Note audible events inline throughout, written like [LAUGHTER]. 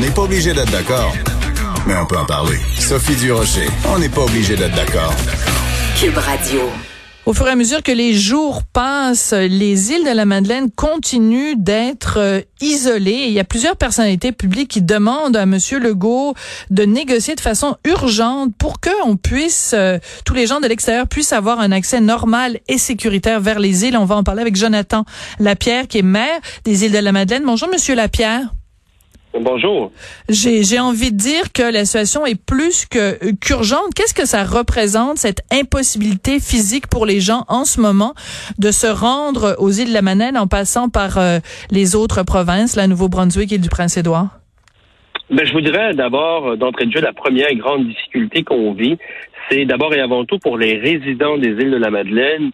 On n'est pas obligé d'être d'accord, mais on peut en parler. Sophie Durocher, on n'est pas obligé d'être d'accord. Cube Radio. Au fur et à mesure que les jours passent, les îles de la Madeleine continuent d'être euh, isolées. Il y a plusieurs personnalités publiques qui demandent à Monsieur Legault de négocier de façon urgente pour que on puisse, euh, tous les gens de l'extérieur puissent avoir un accès normal et sécuritaire vers les îles. On va en parler avec Jonathan Lapierre, qui est maire des îles de la Madeleine. Bonjour, Monsieur Lapierre. Bonjour. J'ai envie de dire que la situation est plus que qu'urgente. Qu'est-ce que ça représente cette impossibilité physique pour les gens en ce moment de se rendre aux îles de la Manette en passant par euh, les autres provinces, la Nouveau-Brunswick et du Prince-Édouard? Ben, je voudrais d'abord, euh, d'entrée de jeu, la première grande difficulté qu'on vit, c'est d'abord et avant tout pour les résidents des îles de la Madeleine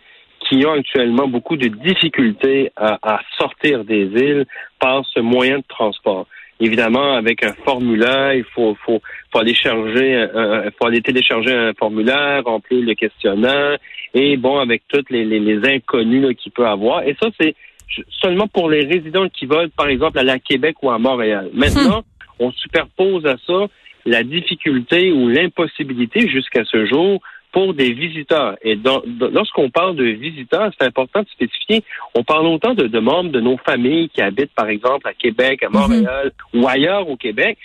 qui ont actuellement beaucoup de difficultés à, à sortir des îles par ce moyen de transport évidemment, avec un formulaire, il faut, faut, faut aller charger, faut aller télécharger un formulaire, remplir le questionnaire, et bon, avec toutes les, les, les inconnus qu'il peut avoir. Et ça, c'est seulement pour les résidents qui veulent, par exemple, aller à Québec ou à Montréal. Maintenant, hmm. on superpose à ça la difficulté ou l'impossibilité jusqu'à ce jour pour des visiteurs. Et lorsqu'on parle de visiteurs, c'est important de spécifier, on parle autant de, de, membres de nos familles qui habitent, par exemple, à Québec, à Montréal mhm. ou ailleurs au Québec,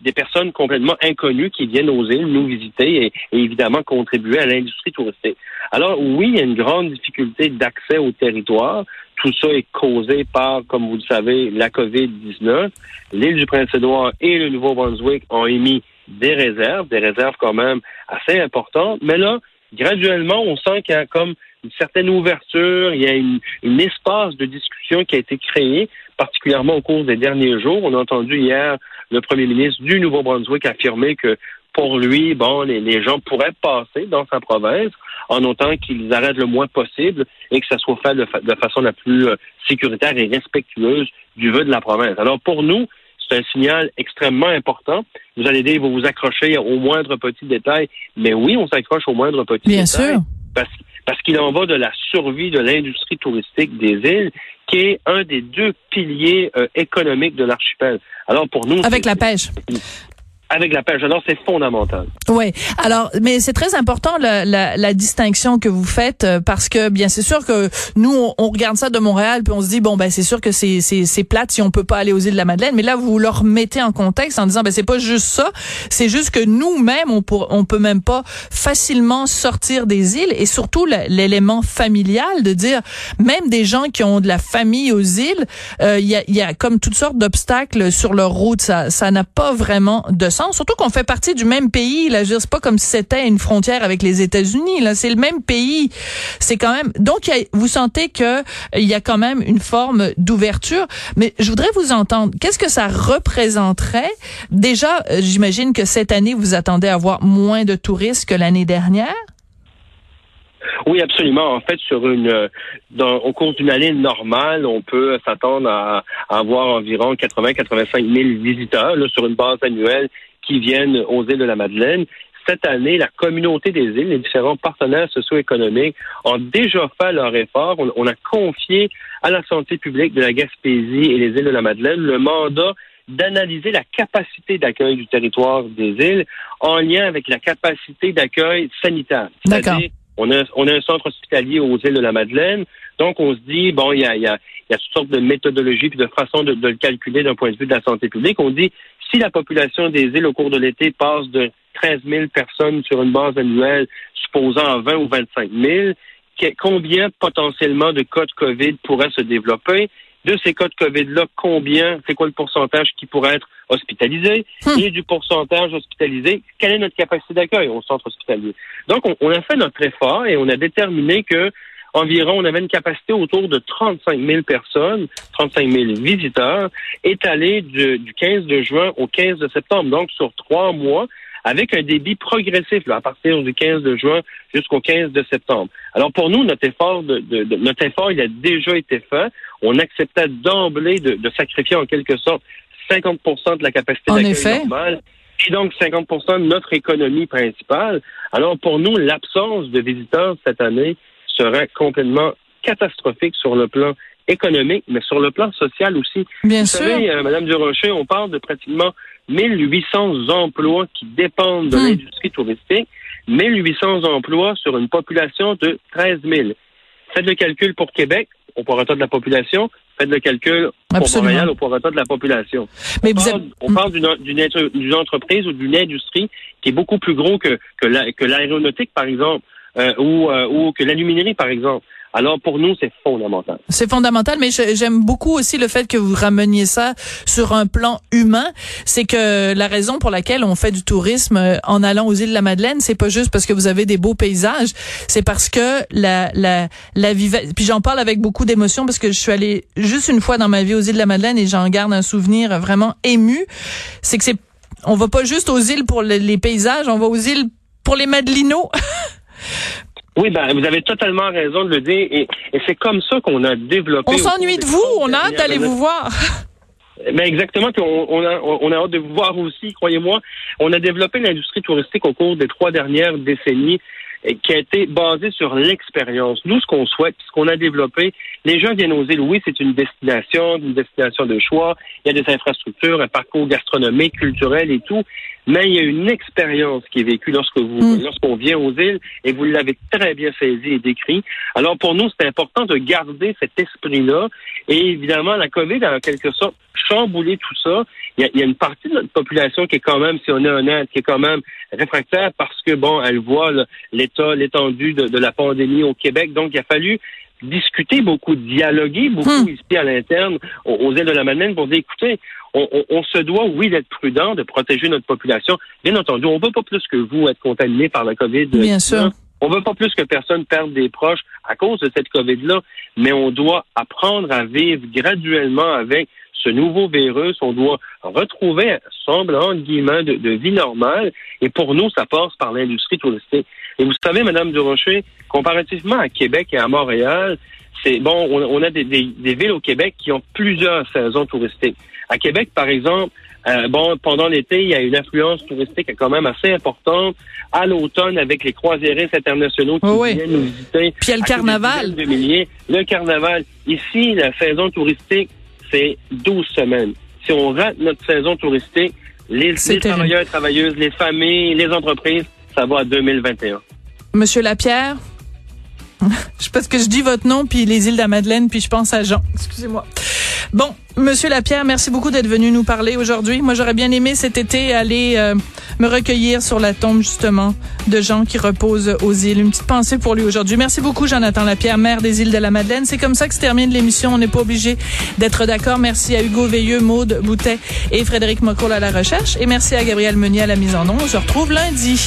des personnes complètement inconnues qui viennent aux îles nous visiter et, évidemment contribuer à l'industrie touristique. Alors oui, il y a une grande difficulté d'accès au territoire. Tout ça est causé par, comme vous le savez, la COVID-19. L'île du Prince-Édouard et le Nouveau-Brunswick ont émis des réserves, des réserves quand même assez importantes. Mais là, graduellement, on sent qu'il y a comme une certaine ouverture, il y a une espace de discussion qui a été créé, particulièrement au cours des derniers jours. On a entendu hier le premier ministre du Nouveau-Brunswick affirmer que pour lui, bon, les, gens pourraient passer dans sa province en autant qu'ils arrêtent le moins possible et que ça soit fait de, de façon la plus euh, sécuritaire et respectueuse du vœu de la province. Alors pour nous, c'est un signal extrêmement important. Vous allez dire, vous vous accrochez au moindre petit détail. Mais oui, on s'accroche au moindre petit Bien détail. sûr. Parce, parce qu'il en va de la survie de l'industrie touristique des îles, qui est un des deux piliers euh, économiques de l'archipel. Alors pour nous, avec la pêche avec la pêche. Alors, c'est fondamental. Oui. Alors, mais c'est très important la, la, la, distinction que vous faites euh, parce que bien c'est sûr que nous on, regarde ça de Montréal puis on se dit bon ben c'est sûr que c'est c'est plate si on peut pas aller aux îles de la Madeleine mais là vous leur mettez en contexte en disant ben c'est pas juste ça c'est juste que nous-mêmes on pour, on peut même pas facilement sortir des îles et surtout l'élément familial de dire même des gens qui ont de la famille aux îles euh, il y a y a comme toutes sortes d'obstacles sur leur route ça ça n'a pas vraiment de Surtout qu'on fait partie du même pays. Là, c'est pas comme si c'était une frontière avec les États-Unis. Là, c'est le même pays. C'est quand même. Donc, vous sentez que il y a quand même une forme d'ouverture. Mais je voudrais vous entendre. Qu'est-ce que ça représenterait? Déjà, euh, j'imagine que cette année, vous attendez à avoir moins de touristes que l'année dernière. Oui, absolument. En fait, sur une, euh, dans, au cours d'une année normale, on peut s'attendre à, avoir environ 80-85 000 visiteurs là, sur une base annuelle qui viennent aux îles de la Madeleine. Cette année, la communauté des îles, les différents partenaires socio-économiques ont déjà fait leur effort. On, on a confié à la santé publique de la Gaspésie et les îles de la Madeleine le mandat d'analyser la capacité d'accueil du territoire des îles en lien avec la capacité d'accueil sanitaire. C'est-à-dire on a, on a un centre hospitalier aux îles de la Madeleine. Donc, on se dit, bon, il y a, y, a, y a toutes sortes de méthodologies et de façons de, le calculer d'un point de vue de la santé publique. On dit, si la population des îles au cours de l'été passe de 13 000 personnes sur une base annuelle, supposant 20 ou 25 000, combien potentiellement de cas de COVID pourraient se développer? De ces cas de COVID-là, combien, c'est quoi le pourcentage qui pourrait être hospitalisé? Hmm. Et du pourcentage hospitalisé, quelle est notre capacité d'accueil au centre hospitalier? Donc, on, a fait notre effort et on a déterminé que environ, on avait une capacité autour de 35 000 personnes, 35 000 visiteurs, étalés du, du 15 de juin au 15 de septembre, donc sur trois mois, avec un débit progressif à partir du 15 de juin jusqu'au 15 de septembre. Alors pour nous, notre effort, de, notre effort, il a déjà été fait. On acceptait d'emblée de, sacrifier en quelque sorte 50% de la capacité d'accueil normale et donc 50 de notre économie principale. Alors pour nous, l'absence de visiteurs cette année serait complètement catastrophique sur le plan économique, mais sur le plan social aussi. Bien Vous sûr. savez, euh, Madame Durocher, on parle de pratiquement 1800 emplois qui dépendent de Hmm. l'industrie touristique. 1800 emplois sur une population de 13 000. Faites le calcul pour Québec, au prorata de la population. Faites le calcul pour Absolument. Montréal, au prorata de la population. Mais on vous parle, êtes- on parle d'une entreprise ou d'une industrie qui est beaucoup plus gros que, que la- que l'aéronautique, par exemple, euh, ou, euh, ou que l'aluminerie, par exemple. Alors, pour nous, c'est fondamental. C'est fondamental, mais j'aime beaucoup aussi le fait que vous rameniez ça sur un plan humain. C'est que la raison pour laquelle on fait du tourisme euh, en allant aux îles de la Madeleine, c'est pas juste parce que vous avez des beaux paysages, c'est parce que la la la. Puis j'en parle avec beaucoup d'émotion parce que je suis allée juste une fois dans ma vie aux îles de la Madeleine et j'en garde un souvenir vraiment ému. C'est que c'est on va pas juste aux îles pour le- les paysages, on va aux îles pour les Madelinots. [LAUGHS] Oui, ben, vous avez totalement raison de le dire. Et, et c'est comme ça qu'on a développé. On s'ennuie de vous, on a hâte d'aller vous voir. Ben exactement, puis on, on a, on a hâte de vous voir aussi, croyez-moi. On a développé l'industrie touristique au cours des trois dernières décennies qui a été basée sur l'expérience. Nous, ce qu'on souhaite, ce qu'on a développé, les gens viennent aux îles, oui, c'est une destination, une destination de choix, il y a des infrastructures, un parcours gastronomique, culturel et tout, mais il y a une expérience qui est vécue lorsque vous, Mm. lorsqu'on vient aux îles, et vous l'avez très bien saisi et décrit. Alors pour nous, c'est important de garder cet esprit-là, et évidemment, la COVID a en quelque sorte chamboulé tout ça. Il y, y a une partie de notre population qui est quand même, si on est honnête, qui est quand même réfractaire parce que, bon, elle voit l'état, l'étendue de, de la pandémie au Québec. Donc, il a fallu discuter beaucoup, dialoguer beaucoup Hmm. ici à l'interne, aux, îles de la Madeleine, pour dire, écoutez, on, on- on se doit, oui, d'être prudent, de protéger notre population. Bien entendu, on ne veut pas plus que vous être contaminé par la COVID. Bien sûr. On veut pas plus que personne perde des proches à cause de cette COVID-là, mais on doit apprendre à vivre graduellement avec ce nouveau virus. On doit retrouver un semblant, entre guillemets, de, de vie normale. Et pour nous, ça passe par l'industrie touristique. Et vous savez, Madame Durocher, comparativement à Québec et à Montréal, c'est bon, on, on a des, des- des villes au Québec qui ont plusieurs saisons touristiques. À Québec, par exemple, euh, bon, pendant l'été, il y a une influence touristique quand même assez importante. À l'automne, avec les croisiéristes internationaux qui Oui, oui. viennent nous visiter. Puis il y a le carnaval. de milliers. Le carnaval. Ici, la saison touristique, c'est 12 semaines. Si on rate notre saison touristique, les, travailleurs et travailleuses, les familles, les entreprises, ça va à 2021. Monsieur Lapierre, [LAUGHS] je parce que je dis votre nom puis les îles de la Madeleine puis je pense à Jean. Excusez-moi. Bon, Monsieur Lapierre, merci beaucoup d'être venu nous parler aujourd'hui. Moi, j'aurais bien aimé cet été aller euh, me recueillir sur la tombe justement de gens qui reposent aux îles. Une petite pensée pour lui aujourd'hui. Merci beaucoup, Jonathan Lapierre, maire des îles de la Madeleine. C'est comme ça que se termine l'émission. On n'est pas obligé d'être d'accord. Merci à Hugo Veilleux, Maude Boutet et Frédéric Mocoll à la recherche. Et merci à Gabriel Meunier à la mise en onde. On se retrouve lundi.